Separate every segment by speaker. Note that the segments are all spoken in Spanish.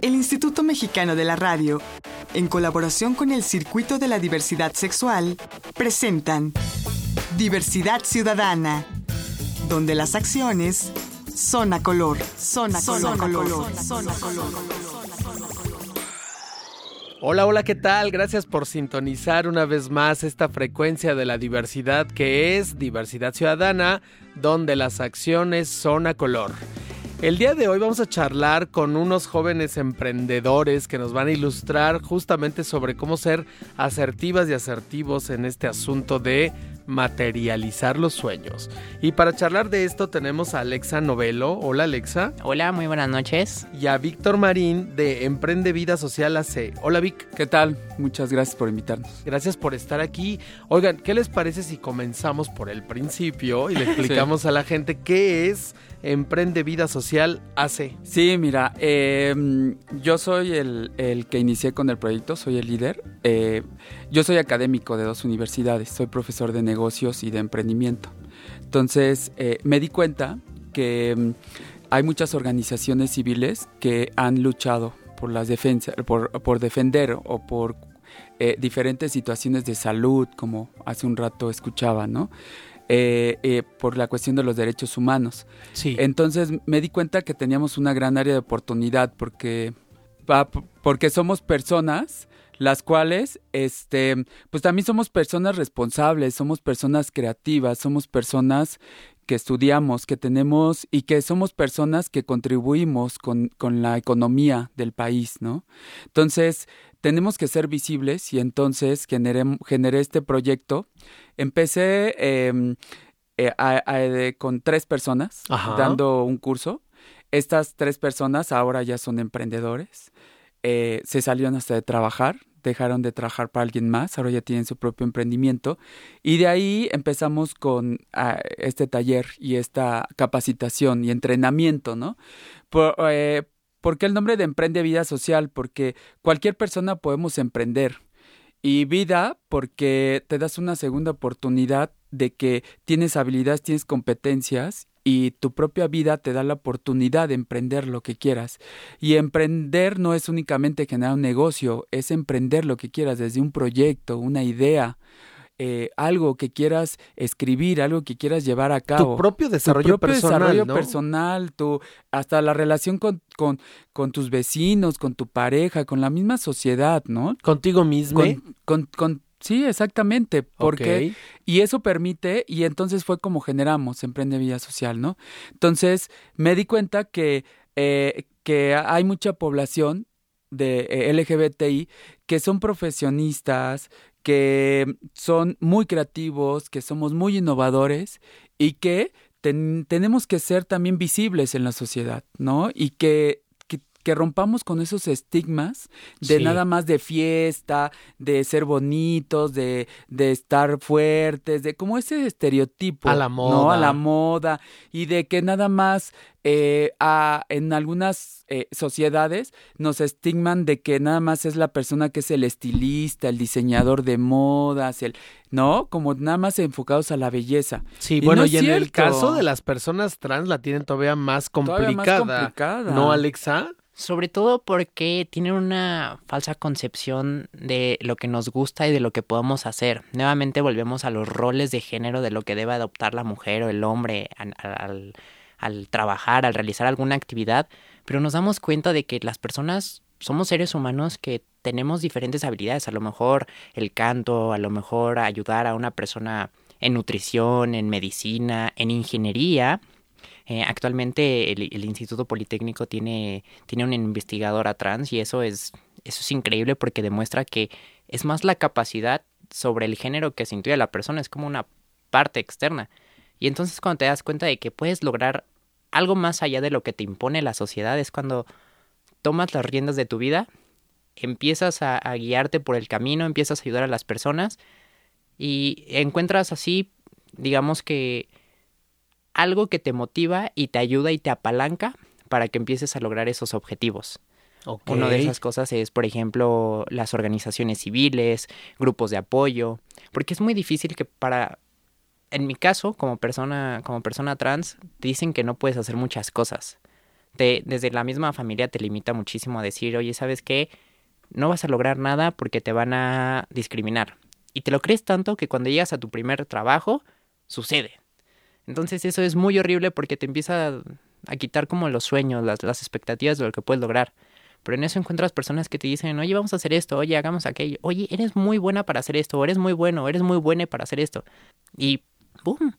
Speaker 1: El Instituto Mexicano de la Radio, en colaboración con el Circuito de la Diversidad Sexual, presentan Diversidad Ciudadana, donde las acciones son a color, son a color, color, son a color.
Speaker 2: Hola, hola, ¿qué tal? Gracias por sintonizar una vez más esta frecuencia de la diversidad que es Diversidad Ciudadana, donde las acciones son a color. El día de hoy vamos a charlar con unos jóvenes emprendedores que nos van a ilustrar justamente sobre cómo ser asertivas y asertivos en este asunto de materializar los sueños. Y para charlar de esto tenemos a Alexa Novelo. Hola Alexa.
Speaker 3: Hola, muy buenas noches.
Speaker 2: Y a Víctor Marín de Emprende Vida Social AC. Hola Vic.
Speaker 4: ¿Qué tal? Muchas gracias por invitarnos.
Speaker 2: Gracias por estar aquí. Oigan, ¿qué les parece si comenzamos por el principio y le explicamos a la gente qué es Emprende Vida Social AC?
Speaker 4: Sí, mira, em, yo soy el, que inicié con el proyecto, soy el líder. Eh, yo soy académico de dos universidades, soy profesor de negocios y de emprendimiento. Entonces, eh, me di cuenta que em, hay muchas organizaciones civiles que han luchado por las defensas, por, por defender o por eh, diferentes situaciones de salud, como hace un rato escuchaba, ¿no? Eh, eh, por la cuestión de los derechos humanos.
Speaker 2: Sí.
Speaker 4: Entonces me di cuenta que teníamos una gran área de oportunidad porque, porque somos personas las cuales, este, pues también somos personas responsables, somos personas creativas, somos personas que estudiamos, que tenemos y que somos personas que contribuimos con, con la economía del país, ¿no? Entonces, tenemos que ser visibles y entonces generé, generé este proyecto. Empecé em, eh, con tres personas dando un curso. Estas tres personas ahora ya son emprendedores. Eh, se salieron hasta de trabajar, dejaron de trabajar para alguien más, ahora ya tienen su propio emprendimiento. Y de ahí empezamos con ah, este taller y esta capacitación y entrenamiento, ¿no? Por, eh, ¿Por qué el nombre de Emprende Vida Social? Porque cualquier persona podemos emprender. Y vida porque te das una segunda oportunidad de que tienes habilidades, tienes competencias y tu propia vida te da la oportunidad de emprender lo que quieras. Y emprender no es únicamente generar un negocio, es emprender lo que quieras, desde un proyecto, una idea, eh, algo que quieras escribir, algo que quieras llevar a cabo.
Speaker 2: Tu propio desarrollo
Speaker 4: tu propio
Speaker 2: personal.
Speaker 4: Desarrollo personal, tu, hasta la relación con, con, con, tus vecinos, con tu pareja, con la misma sociedad, ¿no?
Speaker 2: Contigo mismo.
Speaker 4: Con, con, sí, exactamente. Porque, y eso permite, y entonces fue como generamos Emprende Vida Social, ¿no? Entonces me di cuenta que, eh, que hay mucha población de eh, LGBTI que son profesionistas, que son muy creativos, que somos muy innovadores y que tenemos que ser también visibles en la sociedad, ¿no? Y que que rompamos con esos estigmas de nada más de fiesta, de ser bonitos, de, de estar fuertes, de como ese estereotipo.
Speaker 2: A la moda.
Speaker 4: ¿no? A la moda. Y de que nada más eh, a, en algunas eh, sociedades nos estigman de que nada más es la persona que es el estilista, el diseñador de modas, el, ¿no? Como nada más enfocados a la belleza.
Speaker 2: Sí, bueno, y en el caso de las personas trans la tienen todavía más complicada. Todavía más complicada. ¿No, Alexa?
Speaker 3: Sobre todo porque tienen una falsa concepción de lo que nos gusta y de lo que podemos hacer. Nuevamente volvemos a los roles de género de lo que debe adoptar la mujer o el hombre al, al trabajar, al realizar alguna actividad, pero nos damos cuenta de que las personas somos seres humanos que tenemos diferentes habilidades, a lo mejor el canto, a lo mejor ayudar a una persona en nutrición, en medicina, en ingeniería, eh, actualmente el, Instituto Politécnico tiene, tiene una investigadora trans y eso es, eso es increíble porque demuestra que es más la capacidad sobre el género que se intuye la persona, es como una parte externa. Y entonces cuando te das cuenta de que puedes lograr algo más allá de lo que te impone la sociedad, es cuando tomas las riendas de tu vida, empiezas a guiarte por el camino, empiezas a ayudar a las personas y encuentras así, digamos que algo que te motiva y te ayuda y te apalanca para que empieces a lograr esos objetivos. Una de esas cosas es, por ejemplo, las organizaciones civiles, grupos de apoyo, porque es muy difícil que para, en mi caso, como persona, como persona trans, dicen que no puedes hacer muchas cosas. te, desde la misma familia te limita muchísimo a decir, oye, ¿sabes qué? No vas a lograr nada porque te van a discriminar. Y te lo crees tanto que cuando llegas a tu primer trabajo, sucede. Entonces eso es muy horrible porque te empieza a, quitar como los sueños, las, las expectativas de lo que puedes lograr. Pero en eso encuentras personas que te dicen, oye, vamos a hacer esto, oye, hagamos aquello, oye, eres muy buena para hacer esto, o eres muy bueno, o eres muy buena para hacer esto. Y ¡boom!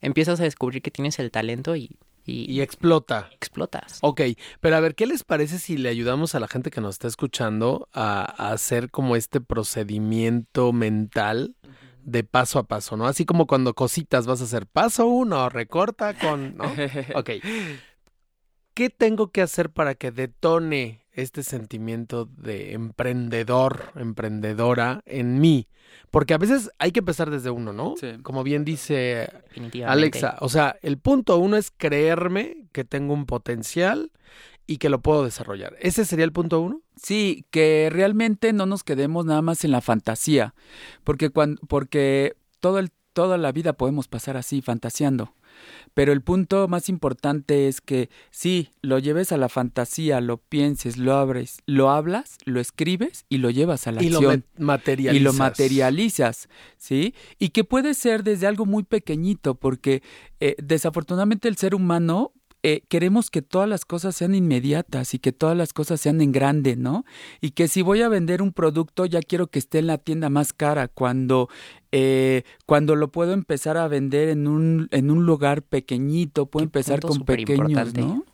Speaker 3: Empiezas a descubrir que tienes el talento y, y,
Speaker 2: Y explota.
Speaker 3: explotas.
Speaker 2: Ok, pero a ver, ¿qué les parece si le ayudamos a la gente que nos está escuchando a, a hacer como este procedimiento mental de paso a paso, ¿no? Así como cuando cositas vas a hacer paso uno, recorta con, ¿no? Ok. ¿Qué tengo que hacer para que detone este sentimiento de emprendedor, emprendedora en mí? Porque a veces hay que empezar desde uno, ¿no?
Speaker 4: Sí.
Speaker 2: Como bien dice. Alexa, o sea, el punto uno es creerme que tengo un potencial y que lo puedo desarrollar. ¿Ese sería el punto uno?
Speaker 4: Sí, que realmente no nos quedemos nada más en la fantasía, porque cuando, porque todo el, toda la vida podemos pasar así, fantaseando. Pero el punto más importante es que sí, lo lleves a la fantasía, lo pienses, lo abres, lo hablas, lo escribes y lo llevas a la
Speaker 2: y lo
Speaker 4: acción.
Speaker 2: ma- materializas.
Speaker 4: y lo materializas, ¿sí? Y que puede ser desde algo muy pequeñito, porque eh, desafortunadamente el ser humano eh, queremos que todas las cosas sean inmediatas y que todas las cosas sean en grande, ¿no? Y que si voy a vender un producto ya quiero que esté en la tienda más cara, cuando eh, cuando lo puedo empezar a vender en un en un lugar pequeñito, puedo empezar con pequeños. ¿no?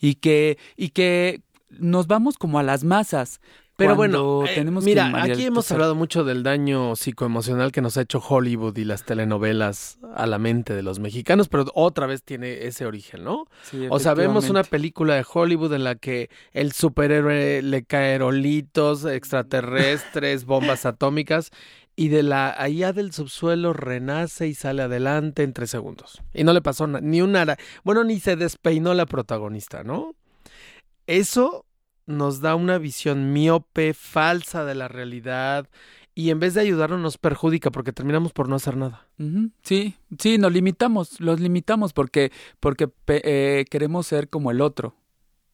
Speaker 4: Y que y que nos vamos como a las masas.
Speaker 2: Pero
Speaker 4: cuando
Speaker 2: bueno, eh,
Speaker 4: que
Speaker 2: mira, aquí hemos hablado mucho del daño psicoemocional que nos ha hecho Hollywood y las telenovelas a la mente de los mexicanos, pero otra vez tiene ese origen, ¿no?
Speaker 4: Sí,
Speaker 2: O sea, vemos una película de Hollywood en la que el superhéroe le cae aerolitos, extraterrestres, bombas atómicas, y de la allá del subsuelo renace y sale adelante en tres segundos. Y no le pasó ni un ara. Bueno, ni se despeinó la protagonista, ¿no? Eso nos da una visión miope, falsa de la realidad, y en vez de ayudarnos nos perjudica porque terminamos por no hacer nada.
Speaker 4: Sí, sí, nos limitamos, los limitamos porque, porque pe- eh, queremos ser como el otro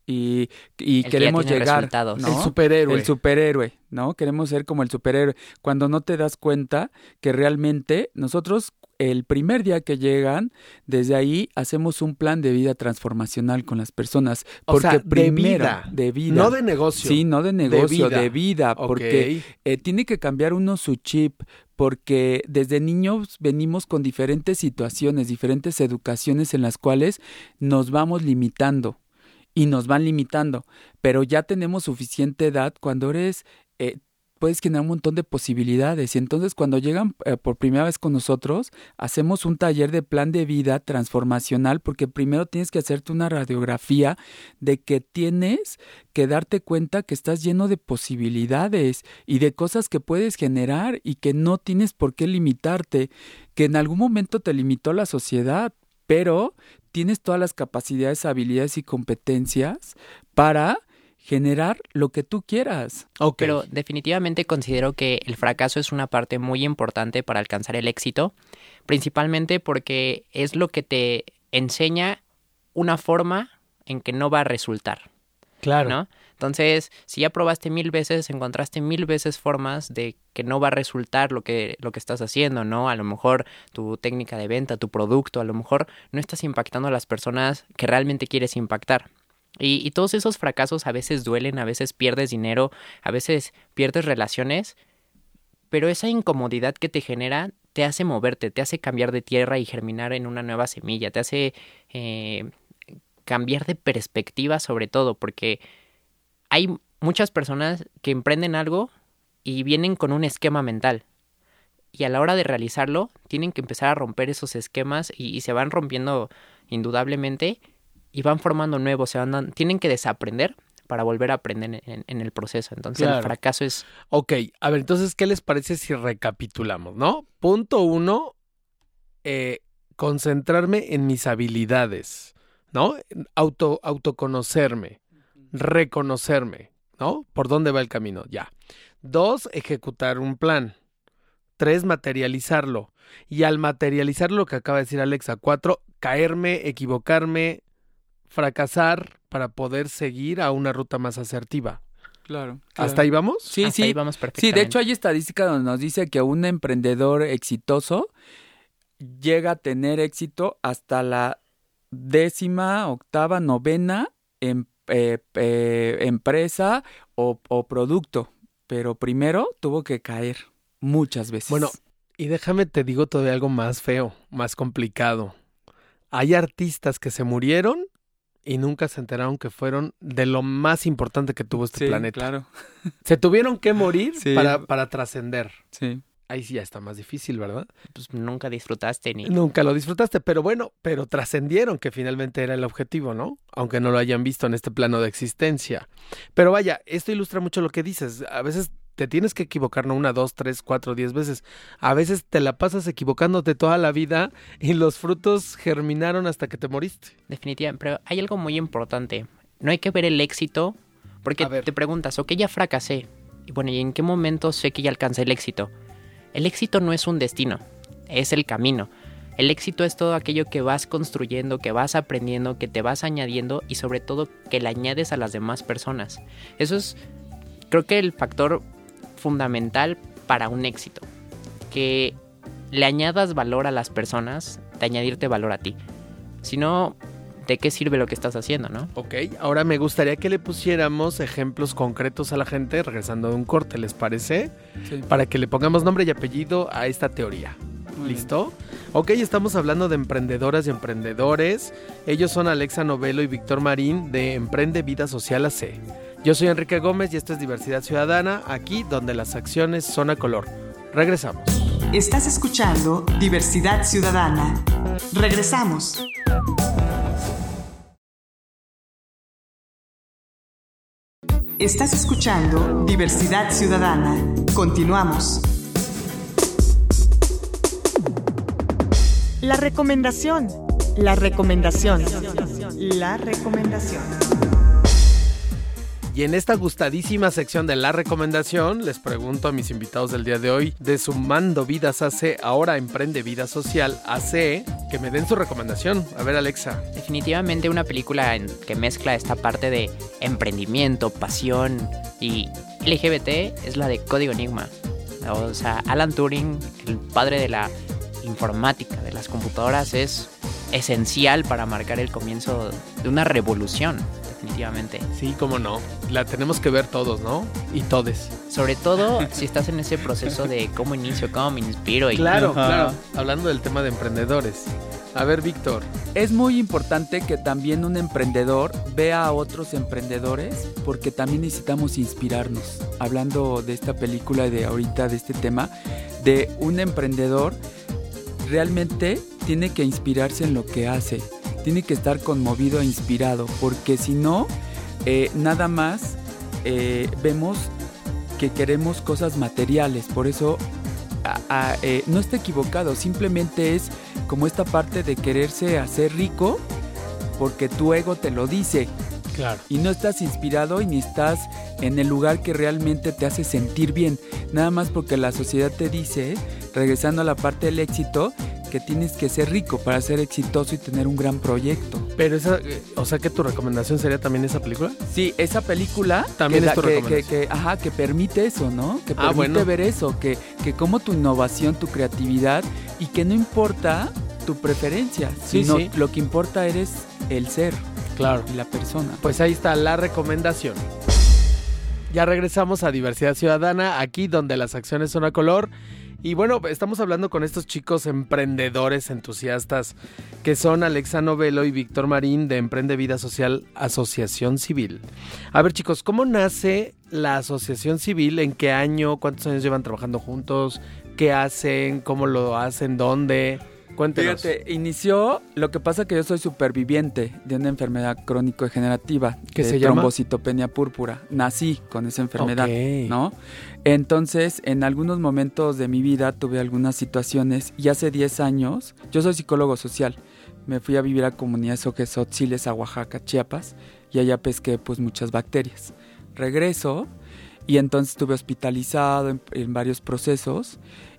Speaker 4: y, y
Speaker 3: El
Speaker 4: queremos llegar.
Speaker 2: El superhéroe.
Speaker 4: El superhéroe, ¿no? Queremos ser como el superhéroe. Cuando no te das cuenta que realmente nosotros, el primer día que llegan, desde ahí hacemos un plan de vida transformacional con las personas.
Speaker 2: O
Speaker 4: Porque
Speaker 2: sea, de vida,
Speaker 4: de vida.
Speaker 2: No de negocio.
Speaker 4: Sí, no de negocio,
Speaker 2: vida.
Speaker 4: de vida, porque eh, tiene que cambiar uno su chip porque desde niños venimos con diferentes situaciones, diferentes educaciones en las cuales nos vamos limitando y nos van limitando, pero ya tenemos suficiente edad cuando eres, eh, puedes generar un montón de posibilidades. Y entonces cuando llegan eh, por primera vez con nosotros, hacemos un taller de plan de vida transformacional porque primero tienes que hacerte una radiografía de que tienes que darte cuenta que estás lleno de posibilidades y de cosas que puedes generar y que no tienes por qué limitarte, que en algún momento te limitó la sociedad, pero tienes todas las capacidades, habilidades y competencias para generar lo que tú quieras.
Speaker 2: Ok.
Speaker 3: Pero definitivamente considero que el fracaso es una parte muy importante para alcanzar el éxito, principalmente porque es lo que te enseña una forma en que no va a resultar,
Speaker 2: claro.
Speaker 3: ¿no? Entonces, si ya probaste mil veces, encontraste mil veces formas de que no va a resultar lo que, lo que estás haciendo, ¿no? A lo mejor tu técnica de venta, tu producto, a lo mejor no estás impactando a las personas que realmente quieres impactar. Y, todos esos fracasos a veces duelen, a veces pierdes dinero, a veces pierdes relaciones, pero esa incomodidad que te genera te hace moverte, te hace cambiar de tierra y germinar en una nueva semilla, te hace eh, cambiar de perspectiva sobre todo, porque hay muchas personas que emprenden algo y vienen con un esquema mental. Y a la hora de realizarlo, tienen que empezar a romper esos esquemas y se van rompiendo indudablemente y van formando nuevos, se van tienen que desaprender para volver a aprender en, en el proceso. Entonces
Speaker 2: Claro.
Speaker 3: el fracaso es
Speaker 2: Ok, a ver, entonces, ¿qué les parece si recapitulamos, no? Punto uno, eh, concentrarme en mis habilidades, ¿no? Auto, autoconocerme, reconocerme, ¿no? ¿Por dónde va el camino? Ya. Dos, ejecutar un plan. Tres, materializarlo. Y al materializar lo que acaba de decir Alexa. Cuatro, caerme, equivocarme, fracasar para poder seguir a una ruta más asertiva.
Speaker 4: Claro.
Speaker 2: ¿Hasta ahí vamos?
Speaker 4: Sí,
Speaker 3: Hasta
Speaker 4: sí.
Speaker 3: ahí vamos
Speaker 4: Sí,
Speaker 3: perfectamente.
Speaker 4: de hecho hay estadística donde nos dice que un emprendedor exitoso llega a tener éxito hasta la décima, octava, novena em- eh, eh, empresa o, o producto. Pero primero tuvo que caer muchas veces.
Speaker 2: Bueno, y déjame te digo todavía algo más feo, más complicado. Hay artistas que se murieron y nunca se enteraron que fueron de lo más importante que tuvo este
Speaker 4: Sí,
Speaker 2: planeta.
Speaker 4: Claro,
Speaker 2: Se tuvieron que morir
Speaker 4: Sí.
Speaker 2: para, para trascender.
Speaker 4: sí.
Speaker 2: Ahí sí ya está más difícil, ¿verdad?
Speaker 3: Pues nunca disfrutaste ni...
Speaker 2: Nunca lo disfrutaste, pero bueno, pero trascendieron que finalmente era el objetivo, ¿no? Aunque no lo hayan visto en este plano de existencia. Pero vaya, esto ilustra mucho lo que dices. A veces te tienes que equivocar, no una, dos, tres, cuatro, diez veces. A veces te la pasas equivocándote toda la vida y los frutos germinaron hasta que te moriste.
Speaker 3: Definitivamente, pero hay algo muy importante. No hay que ver el éxito, porque te preguntas, ok, ya fracasé. Y bueno, ¿y en qué momento sé que ya alcancé el éxito? El éxito no es un destino, es el camino. El éxito es todo aquello que vas construyendo, que vas aprendiendo, que te vas añadiendo y sobre todo que le añades a las demás personas. Eso es, creo que el factor fundamental para un éxito. Que le añadas valor a las personas, de añadirte valor a ti. Si no, ¿de qué sirve lo que estás haciendo, no?
Speaker 2: Ok, ahora me gustaría que le pusiéramos ejemplos concretos a la gente regresando de un corte, ¿les parece?
Speaker 4: sí.
Speaker 2: Para que le pongamos nombre y apellido a esta teoría.
Speaker 4: Muy bien.
Speaker 2: ¿Listo? Ok, estamos hablando de emprendedoras y emprendedores. Ellos son Alexa Novelo y Víctor Marín de Emprende Vida Social AC. Yo soy Enrique Gómez y esto es Diversidad Ciudadana, aquí donde las acciones son a color. Regresamos.
Speaker 1: Estás escuchando Diversidad Ciudadana. Regresamos. Estás escuchando Diversidad Ciudadana. Continuamos. La recomendación. La recomendación. La recomendación.
Speaker 2: Y en esta gustadísima sección de la recomendación, les pregunto a mis invitados del día de hoy, de Sumando Vidas AC, ahora Emprende Vida Social AC, que me den su recomendación. A ver, Alexa.
Speaker 3: Definitivamente una película en- que mezcla esta parte de emprendimiento, pasión y LGBT es la de Código Enigma. O sea, Alan Turing, el padre de la informática, de las computadoras, es esencial para marcar el comienzo de una revolución, definitivamente.
Speaker 2: Sí, cómo no. La tenemos que ver todos, ¿no? Y todes.
Speaker 3: Sobre todo si estás en ese proceso de cómo inicio, cómo me inspiro y
Speaker 2: Claro,
Speaker 4: Ajá.
Speaker 2: claro. Hablando del tema de emprendedores. A ver, Víctor.
Speaker 4: Es muy importante que también un emprendedor vea a otros emprendedores porque también necesitamos inspirarnos. Hablando de esta película de ahorita, de este tema, de un emprendedor realmente tiene que inspirarse en lo que hace. Tiene que estar conmovido e inspirado porque si no, eh, nada más eh, vemos que queremos cosas materiales. Por eso a- a- eh, no está equivocado, simplemente es como esta parte de quererse hacer rico porque tu ego te lo dice
Speaker 2: Claro.
Speaker 4: y no estás inspirado y ni estás en el lugar que realmente te hace sentir bien. Nada más porque la sociedad te dice, regresando a la parte del éxito, que tienes que ser rico para ser exitoso y tener un gran proyecto.
Speaker 2: Pero esa, eh, o sea que tu recomendación sería también esa película.
Speaker 4: Sí, esa película
Speaker 2: También
Speaker 4: que,
Speaker 2: es tu
Speaker 4: que-
Speaker 2: recomendación.
Speaker 4: que- ajá, que permite eso, ¿no? Que
Speaker 2: Ah,
Speaker 4: permite
Speaker 2: bueno.
Speaker 4: ver eso, que, que como tu innovación, tu creatividad y que no importa tu preferencia,
Speaker 2: Sí,
Speaker 4: sino
Speaker 2: sí.
Speaker 4: lo que importa eres el ser
Speaker 2: Claro.
Speaker 4: y la persona.
Speaker 2: Pues ahí está la recomendación. Ya regresamos a Diversidad Ciudadana, aquí donde las acciones son a color. Y bueno, estamos hablando con estos chicos emprendedores entusiastas que son Alexa Novelo y Víctor Marín de Emprende Vida Social Asociación Civil. A ver chicos, ¿cómo nace la Asociación Civil? ¿En qué año? ¿Cuántos años llevan trabajando juntos? ¿Qué hacen? ¿Cómo lo hacen? ¿Dónde? Cuéntenos.
Speaker 4: Fíjate, inició, lo que pasa que yo soy superviviente de una enfermedad crónico-degenerativa,
Speaker 2: ¿Qué
Speaker 4: de
Speaker 2: se llama?
Speaker 4: trombocitopenia púrpura. Nací con esa enfermedad,
Speaker 2: Ok.
Speaker 4: ¿no? Entonces, en algunos momentos de mi vida tuve algunas situaciones y hace 10 años, yo soy psicólogo social, me fui a vivir a comunidades Oquesotziles, a Oaxaca, Chiapas, y allá pesqué pues muchas bacterias. Regreso y entonces estuve hospitalizado en, en varios procesos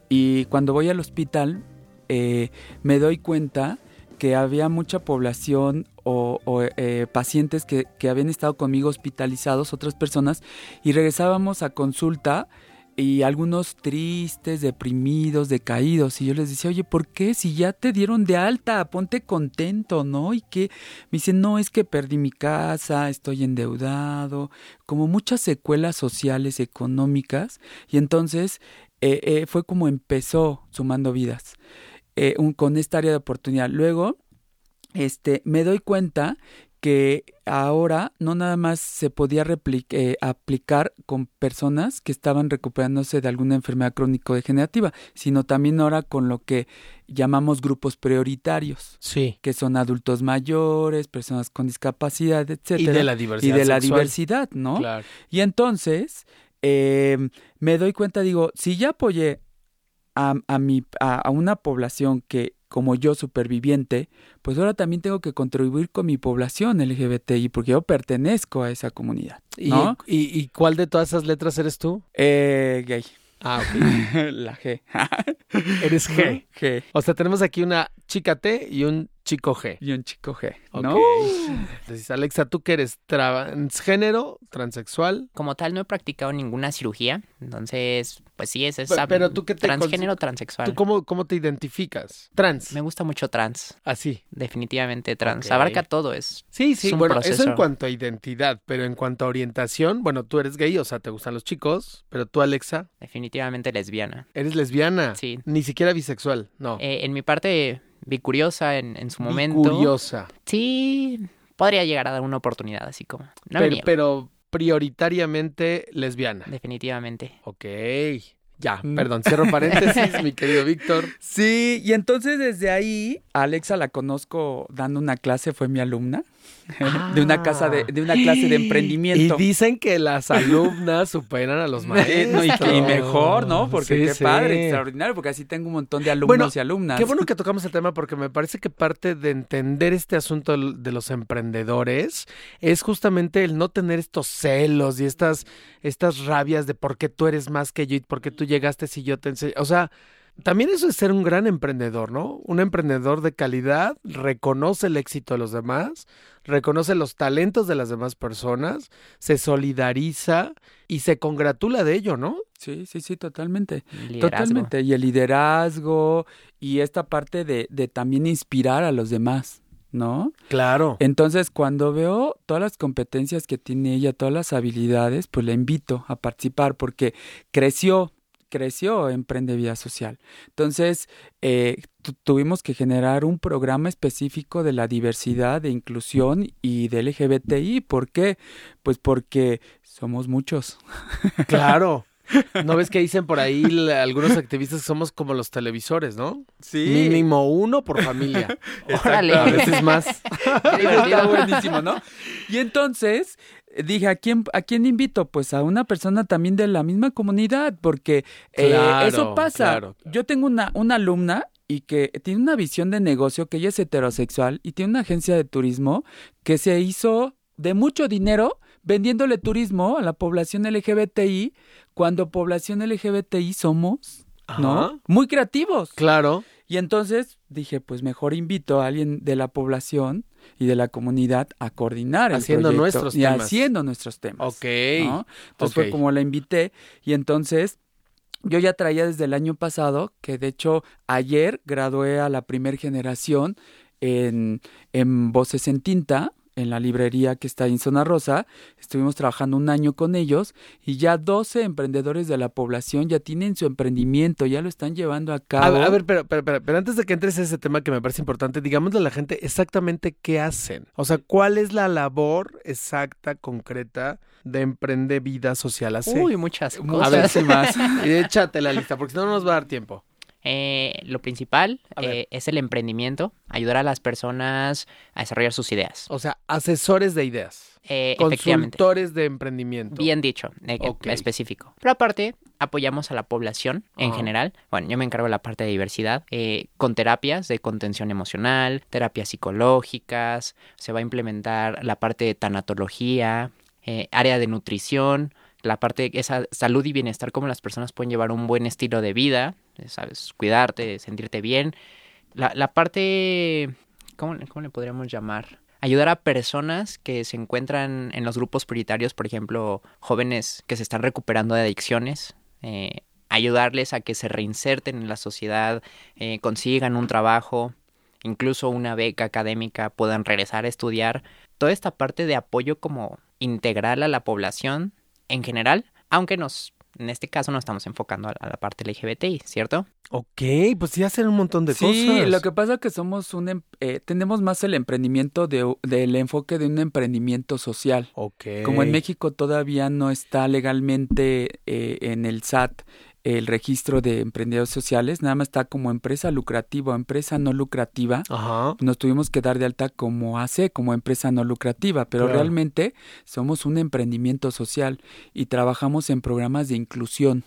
Speaker 4: y cuando voy al hospital eh, me doy cuenta que había mucha población o, eh, pacientes que, que habían estado conmigo hospitalizados, otras personas, y regresábamos a consulta y algunos tristes, deprimidos, decaídos. Y yo les decía, oye, ¿por qué? Si ya te dieron de alta, ponte contento, ¿no? Y que me dicen, no, es que perdí mi casa, estoy endeudado, como muchas secuelas sociales, económicas. Y entonces eh, eh, fue como empezó sumando vidas eh, un, con esta área de oportunidad. Luego, este, me doy cuenta que ahora no nada más se podía eh, aplicar con personas que estaban recuperándose de alguna enfermedad crónico-degenerativa, sino también ahora con lo que llamamos grupos prioritarios,
Speaker 2: sí.
Speaker 4: que son adultos mayores, personas con discapacidad, etcétera,
Speaker 2: y de la diversidad,
Speaker 4: y de la
Speaker 2: sexual.
Speaker 4: diversidad, ¿no?
Speaker 2: Claro.
Speaker 4: Y entonces eh, me doy cuenta, digo, si ya apoyé a, a, mi, a, a una población que como yo superviviente, pues ahora también tengo que contribuir con mi población LGBTI porque yo pertenezco a esa comunidad. ¿no?
Speaker 2: ¿Y, y, y cuál de todas esas letras eres tú?
Speaker 4: Eh, gay.
Speaker 2: Ah, ok.
Speaker 4: La G.
Speaker 2: Eres G.
Speaker 4: G.
Speaker 2: O sea, tenemos aquí una chica T y un chico G.
Speaker 4: Y un chico G.
Speaker 2: Ok.
Speaker 4: ¿No?
Speaker 2: Entonces, Alexa, ¿tú que eres transgénero, transexual?
Speaker 3: Como tal, no he practicado ninguna cirugía. Entonces, pues sí, es esa.
Speaker 2: pero tú qué te
Speaker 3: Transgénero, transexual.
Speaker 2: ¿Tú cómo, cómo te identificas? Trans.
Speaker 3: Me gusta mucho trans.
Speaker 2: Así.
Speaker 3: Definitivamente trans. Abarca todo. Es
Speaker 2: Sí, sí,
Speaker 3: Es un
Speaker 2: bueno, eso en cuanto a identidad, pero en cuanto a orientación, bueno, tú eres gay, o sea, te gustan los chicos, pero tú, Alexa,
Speaker 3: definitivamente lesbiana.
Speaker 2: eres lesbiana.
Speaker 3: Sí.
Speaker 2: Ni siquiera bisexual, no.
Speaker 3: Eh, en mi parte bicuriosa en, en su momento.
Speaker 2: Curiosa.
Speaker 3: Sí, podría llegar a dar una oportunidad, así como. No
Speaker 2: pero, pero prioritariamente lesbiana.
Speaker 3: Definitivamente.
Speaker 2: Ok. Ya,
Speaker 4: Mm.
Speaker 2: perdón, cierro paréntesis, mi querido Víctor.
Speaker 4: Sí, y entonces desde ahí, a Alexa la conozco dando una clase, fue mi alumna, de una casa de, de una clase de
Speaker 2: Y
Speaker 4: emprendimiento.
Speaker 2: dicen que las alumnas superan a los
Speaker 4: Eh,
Speaker 2: maestros.
Speaker 4: no, y, que- y mejor, ¿no? Porque
Speaker 2: Sí,
Speaker 4: qué
Speaker 2: sí.
Speaker 4: padre, extraordinario, porque así tengo un montón de alumnos
Speaker 2: Bueno,
Speaker 4: y alumnas.
Speaker 2: Qué bueno que tocamos el tema porque me parece que parte de entender este asunto de los emprendedores es justamente el no tener estos celos y estas, estas rabias de por qué tú eres más que yo y por qué tú llegaste si yo te enseño. O sea, también eso es ser un gran emprendedor, ¿no? Un emprendedor de calidad reconoce el éxito de los demás, reconoce los talentos de las demás personas, se solidariza y se congratula de ello, ¿no?
Speaker 4: Sí, sí, sí, totalmente.
Speaker 3: Liderazgo.
Speaker 4: Totalmente. Y el liderazgo y esta parte de, de también inspirar a los demás, ¿no?
Speaker 2: Claro.
Speaker 4: Entonces, cuando veo todas las competencias que tiene ella, todas las habilidades, pues la invito a participar porque creció, creció Emprende Vida Social. Entonces, eh, tu- tuvimos que generar un programa específico de la diversidad, de inclusión y de LGBTI. ¿Por qué? Pues porque somos muchos.
Speaker 2: Claro. ¿No ves que dicen por ahí algunos activistas que somos como los televisores, ¿no?
Speaker 4: Sí.
Speaker 2: Mínimo uno por familia.
Speaker 3: Órale.
Speaker 2: A veces más.
Speaker 4: Está buenísimo, ¿no? Y entonces dije, ¿a quién, ¿a quién invito? Pues a una persona también de la misma comunidad, porque eh,
Speaker 2: Claro,
Speaker 4: eso pasa.
Speaker 2: claro, claro.
Speaker 4: Yo tengo una, una alumna y que tiene una visión de negocio, que ella es heterosexual y tiene una agencia de turismo que se hizo de mucho dinero vendiéndole turismo a la población LGBTI, cuando población LGBTI somos. Muy creativos.
Speaker 2: Claro.
Speaker 4: Y entonces dije, pues mejor invito a alguien de la población y de la comunidad a coordinar el
Speaker 2: Haciendo
Speaker 4: proyecto
Speaker 2: nuestros
Speaker 4: y
Speaker 2: temas.
Speaker 4: haciendo nuestros temas.
Speaker 2: Ok.
Speaker 4: ¿no? Entonces fue
Speaker 2: ok.
Speaker 4: como la invité y entonces yo ya traía desde el año pasado, que de hecho ayer gradué a la primer generación en, en Voces en Tinta, en la librería que está en Zona Rosa. Estuvimos trabajando un año con ellos y ya 12 emprendedores de la población ya tienen su emprendimiento, ya lo están llevando a
Speaker 2: A
Speaker 4: cabo.
Speaker 2: ver, a ver, pero, pero, pero, pero antes de que entres a ese tema que me parece importante, digámosle a la gente exactamente qué hacen. O sea, ¿cuál es la labor exacta, concreta de Emprende Vida Social AC?
Speaker 3: Uy, muchas
Speaker 2: a
Speaker 3: cosas.
Speaker 2: ver si más. Y échate la lista, porque si no, no nos va a dar tiempo.
Speaker 3: Eh, lo principal eh, es el emprendimiento, ayudar a las personas a desarrollar sus ideas.
Speaker 2: O sea, asesores de ideas.
Speaker 3: Eh, efectivamente.
Speaker 2: Consultores de emprendimiento.
Speaker 3: Bien dicho, eh,
Speaker 2: Ok.
Speaker 3: específico. Pero aparte, apoyamos a la población en
Speaker 2: Ajá.
Speaker 3: general. Bueno, yo me encargo de la parte de diversidad, eh, con terapias de contención emocional, terapias psicológicas, se va a implementar la parte de tanatología, eh, área de nutrición, la parte de esa salud y bienestar, cómo las personas pueden llevar un buen estilo de vida, sabes, cuidarte, sentirte bien. La, la parte, ¿cómo, ¿cómo le podríamos llamar? ayudar a personas que se encuentran en los grupos prioritarios, por ejemplo, jóvenes que se están recuperando de adicciones, eh, ayudarles a que se reinserten en la sociedad, eh, consigan un trabajo, incluso una beca académica, puedan regresar a estudiar. Toda esta parte de apoyo como integral a la población en general, aunque nos en este caso nos estamos enfocando a, la parte LGBTI, ¿cierto?
Speaker 2: Ok, pues sí hacen un montón de cosas.
Speaker 4: Sí, lo que pasa es que somos un, em, eh, tenemos más el emprendimiento de, del enfoque de un emprendimiento social.
Speaker 2: Ok.
Speaker 4: Como en México todavía no está legalmente eh, en el SAT el registro de emprendedores sociales, nada más está como empresa lucrativa o empresa no lucrativa.
Speaker 2: Ajá.
Speaker 4: Nos tuvimos que dar de alta como AC, como empresa no lucrativa, pero
Speaker 2: Claro.
Speaker 4: realmente somos un emprendimiento social y trabajamos en programas de inclusión,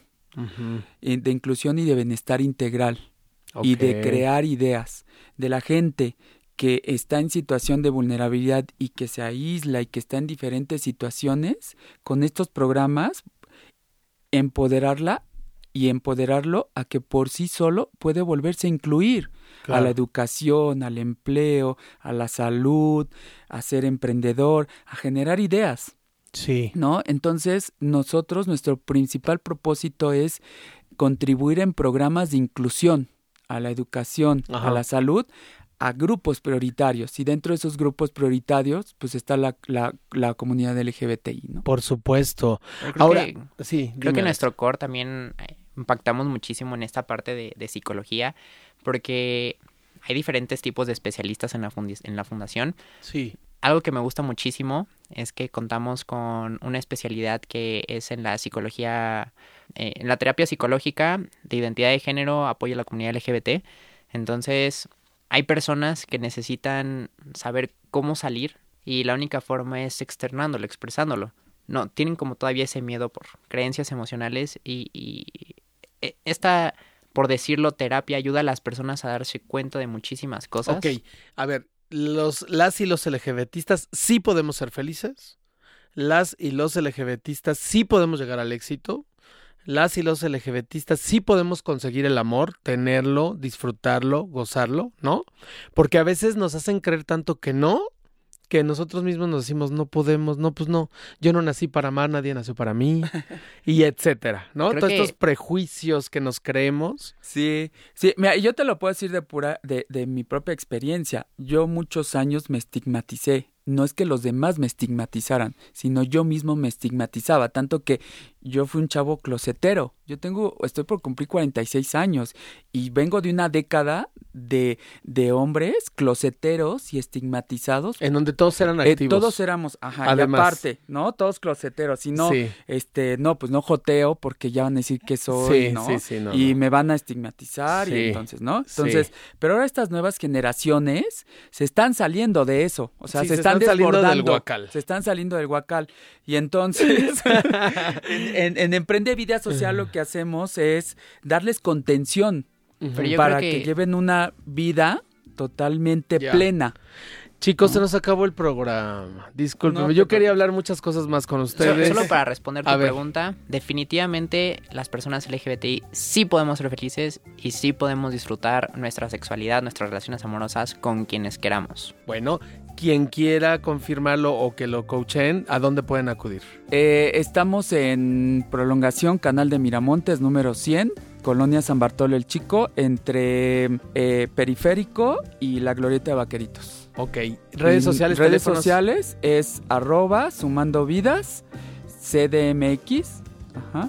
Speaker 4: de inclusión y de bienestar integral y de crear ideas de la gente que está en situación de vulnerabilidad y que se aísla y que está en diferentes situaciones, con estos programas empoderarla y empoderarlo a que por sí solo puede volverse a incluir a la educación, al empleo, a la salud, a ser emprendedor, a generar ideas.
Speaker 2: Sí.
Speaker 4: ¿no? Entonces, nosotros, nuestro principal propósito es contribuir en programas de inclusión a la educación,
Speaker 2: Ajá.
Speaker 4: a la salud, a grupos prioritarios. Y dentro de esos grupos prioritarios, pues está la, la, la comunidad LGBTI, ¿no?
Speaker 2: Por supuesto.
Speaker 3: Creo
Speaker 2: Ahora,
Speaker 3: que-
Speaker 2: sí.
Speaker 3: Creo
Speaker 2: dime,
Speaker 3: que nuestro core también eh, impactamos muchísimo en esta parte de, de psicología, porque hay diferentes tipos de especialistas en la, en la fundación.
Speaker 2: Sí.
Speaker 3: Algo que me gusta muchísimo es que contamos con una especialidad que es en la psicología, eh, en la terapia psicológica de identidad de género, apoyo a la comunidad LGBT. Entonces, hay personas que necesitan saber cómo salir y la única forma es externándolo, expresándolo. No, tienen como todavía ese miedo por creencias emocionales y, y esta, por decirlo, terapia ayuda a las personas a darse cuenta de muchísimas cosas.
Speaker 2: Ok, a ver, los, las y los LGBTistas sí podemos ser felices. Las y los LGBTistas sí podemos llegar al éxito. Las y los LGBTistas sí podemos conseguir el amor, tenerlo, disfrutarlo, gozarlo, ¿no? Porque a veces nos hacen creer tanto que no, que nosotros mismos nos decimos, no podemos, no, pues no, yo no nací para amar, nadie nació para mí, y etcétera, ¿no?
Speaker 3: Creo
Speaker 2: Todos
Speaker 3: que-
Speaker 2: estos prejuicios que nos creemos.
Speaker 4: Sí, sí, mira, yo te lo puedo decir de pura, de, de mi propia experiencia. Yo muchos años me estigmaticé. No es que los demás me estigmatizaran, sino yo mismo me estigmatizaba, tanto que yo fui un chavo closetero. Yo tengo, estoy por cumplir 46 años y vengo de una década de, de hombres closeteros y estigmatizados.
Speaker 2: En donde todos eran
Speaker 4: Eh,
Speaker 2: activos.
Speaker 4: todos éramos, ajá,
Speaker 2: Además.
Speaker 4: y aparte, ¿no? Todos closeteros. Si no,
Speaker 2: Sí.
Speaker 4: este, no, pues no joteo porque ya van a decir que soy,
Speaker 2: Sí,
Speaker 4: ¿no?
Speaker 2: sí, no,
Speaker 4: y
Speaker 2: no.
Speaker 4: me van a estigmatizar y entonces, ¿no? Entonces, pero ahora estas nuevas generaciones se están saliendo de eso, o sea, se,
Speaker 2: se
Speaker 4: están,
Speaker 2: están saliendo del guacal.
Speaker 4: Se están saliendo del guacal. Y entonces, en, en- en Emprende Vida Social lo que hacemos es darles contención para que...
Speaker 3: que-
Speaker 4: lleven una vida totalmente plena.
Speaker 2: Chicos, se nos acabó el programa. Discúlpenme,
Speaker 4: No,
Speaker 2: yo
Speaker 4: pero-
Speaker 2: quería hablar muchas cosas más con ustedes.
Speaker 3: Solo para responder tu
Speaker 2: A ver.
Speaker 3: pregunta, definitivamente las personas LGBTI sí podemos ser felices y sí podemos disfrutar nuestra sexualidad, nuestras relaciones amorosas con quienes queramos.
Speaker 2: Bueno, quien quiera confirmarlo o que lo coachen, ¿a dónde pueden acudir?
Speaker 4: Eh, estamos en prolongación, Canal de Miramontes, número 100, Colonia San Bartolo el Chico, entre eh, Periférico y la Glorieta de Vaqueritos.
Speaker 2: Ok, redes sociales,
Speaker 4: Redes
Speaker 2: teléfonos.
Speaker 4: sociales es arroba sumando vidas, CDMX. Ajá.